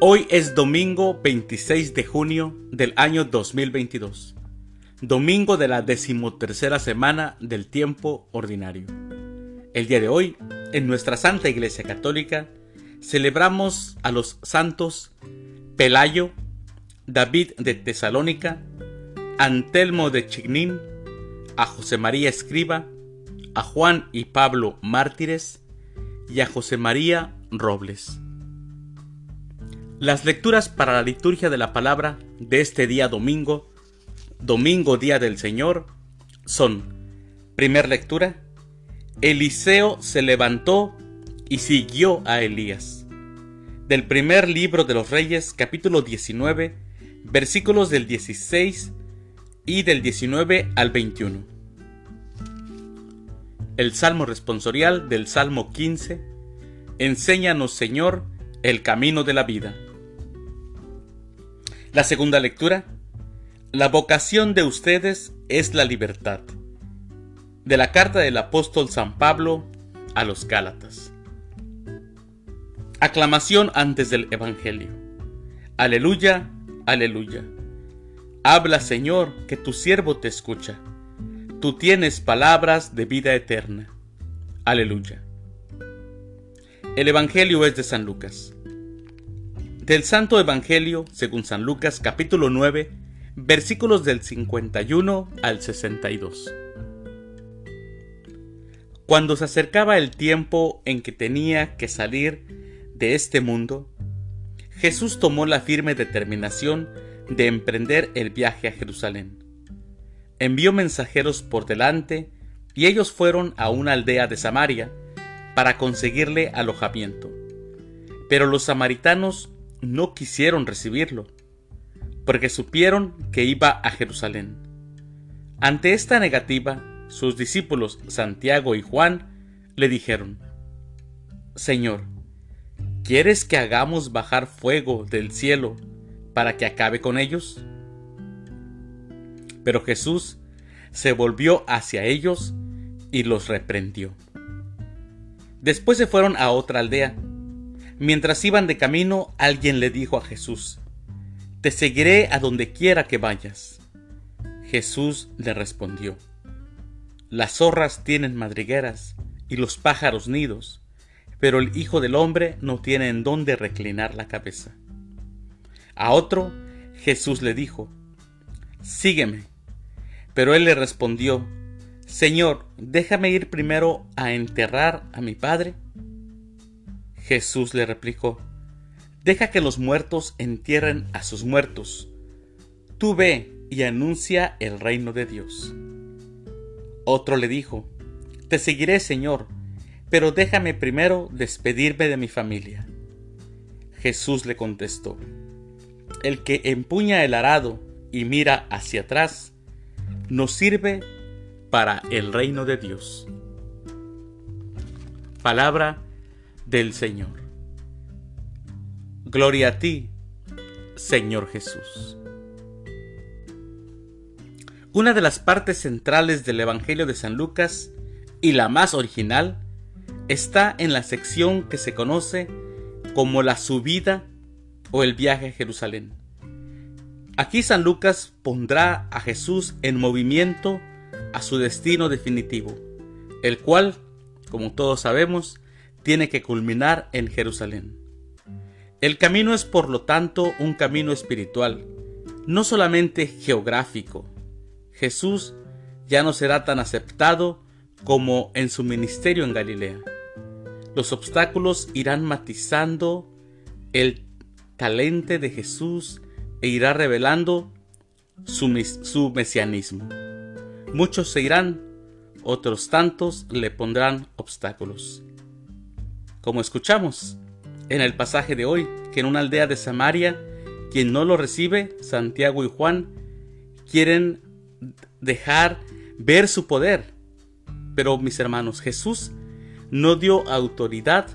Hoy es domingo 26 de junio del año 2022, domingo de la decimotercera semana del tiempo ordinario. El día de hoy, en nuestra Santa Iglesia Católica, celebramos a los santos Pelayo, David de Tesalónica, Antelmo de Chignín, a José María Escriba, a Juan y Pablo Mártires y a José María Robles. Las lecturas para la liturgia de la palabra de este día domingo, domingo día del Señor, son, primer lectura, Eliseo se levantó y siguió a Elías. Del primer libro de los Reyes, capítulo 19, versículos del 16 y del 19 al 21. El Salmo responsorial del Salmo 15, Enséñanos Señor el camino de la vida. La segunda lectura. La vocación de ustedes es la libertad. De la carta del apóstol San Pablo a los Gálatas. Aclamación antes del Evangelio. Aleluya, aleluya. Habla Señor, que tu siervo te escucha. Tú tienes palabras de vida eterna. Aleluya. El Evangelio es de San Lucas. Del Santo Evangelio, según San Lucas capítulo 9, versículos del 51 al 62. Cuando se acercaba el tiempo en que tenía que salir de este mundo, Jesús tomó la firme determinación de emprender el viaje a Jerusalén. Envió mensajeros por delante y ellos fueron a una aldea de Samaria para conseguirle alojamiento. Pero los samaritanos no quisieron recibirlo, porque supieron que iba a Jerusalén. Ante esta negativa, sus discípulos Santiago y Juan le dijeron, Señor, ¿quieres que hagamos bajar fuego del cielo para que acabe con ellos? Pero Jesús se volvió hacia ellos y los reprendió. Después se fueron a otra aldea Mientras iban de camino, alguien le dijo a Jesús, Te seguiré a donde quiera que vayas. Jesús le respondió, Las zorras tienen madrigueras y los pájaros nidos, pero el Hijo del Hombre no tiene en dónde reclinar la cabeza. A otro, Jesús le dijo, Sígueme. Pero él le respondió, Señor, déjame ir primero a enterrar a mi Padre. Jesús le replicó, Deja que los muertos entierren a sus muertos. Tú ve y anuncia el reino de Dios. Otro le dijo, Te seguiré, Señor, pero déjame primero despedirme de mi familia. Jesús le contestó, El que empuña el arado y mira hacia atrás, no sirve para el reino de Dios. Palabra del Señor. Gloria a ti, Señor Jesús. Una de las partes centrales del Evangelio de San Lucas, y la más original, está en la sección que se conoce como la subida o el viaje a Jerusalén. Aquí San Lucas pondrá a Jesús en movimiento a su destino definitivo, el cual, como todos sabemos, tiene que culminar en Jerusalén. El camino es por lo tanto un camino espiritual, no solamente geográfico. Jesús ya no será tan aceptado como en su ministerio en Galilea. Los obstáculos irán matizando el talente de Jesús e irá revelando su, su mesianismo. Muchos se irán, otros tantos le pondrán obstáculos como escuchamos en el pasaje de hoy, que en una aldea de Samaria, quien no lo recibe, Santiago y Juan, quieren dejar ver su poder. Pero mis hermanos, Jesús no dio autoridad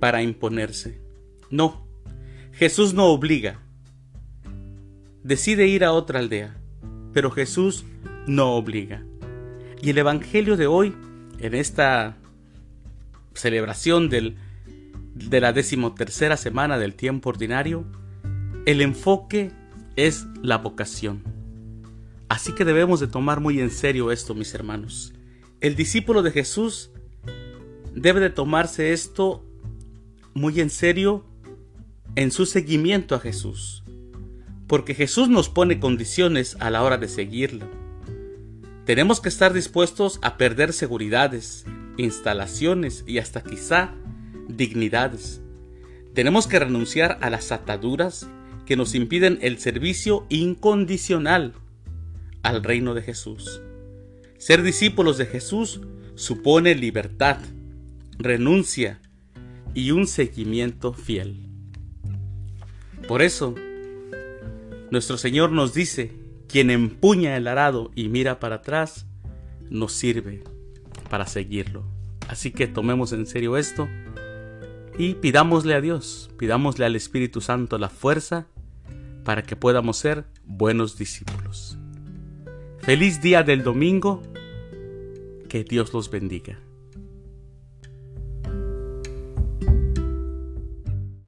para imponerse. No, Jesús no obliga. Decide ir a otra aldea, pero Jesús no obliga. Y el Evangelio de hoy, en esta celebración de la decimotercera semana del tiempo ordinario, el enfoque es la vocación. Así que debemos de tomar muy en serio esto, mis hermanos. El discípulo de Jesús debe de tomarse esto muy en serio en su seguimiento a Jesús, porque Jesús nos pone condiciones a la hora de seguirlo. Tenemos que estar dispuestos a perder seguridades, instalaciones y hasta quizá dignidades. Tenemos que renunciar a las ataduras que nos impiden el servicio incondicional al reino de Jesús. Ser discípulos de Jesús supone libertad, renuncia y un seguimiento fiel. Por eso, nuestro Señor nos dice, quien empuña el arado y mira para atrás, nos sirve para seguirlo. Así que tomemos en serio esto y pidámosle a Dios, pidámosle al Espíritu Santo la fuerza para que podamos ser buenos discípulos. Feliz día del domingo, que Dios los bendiga.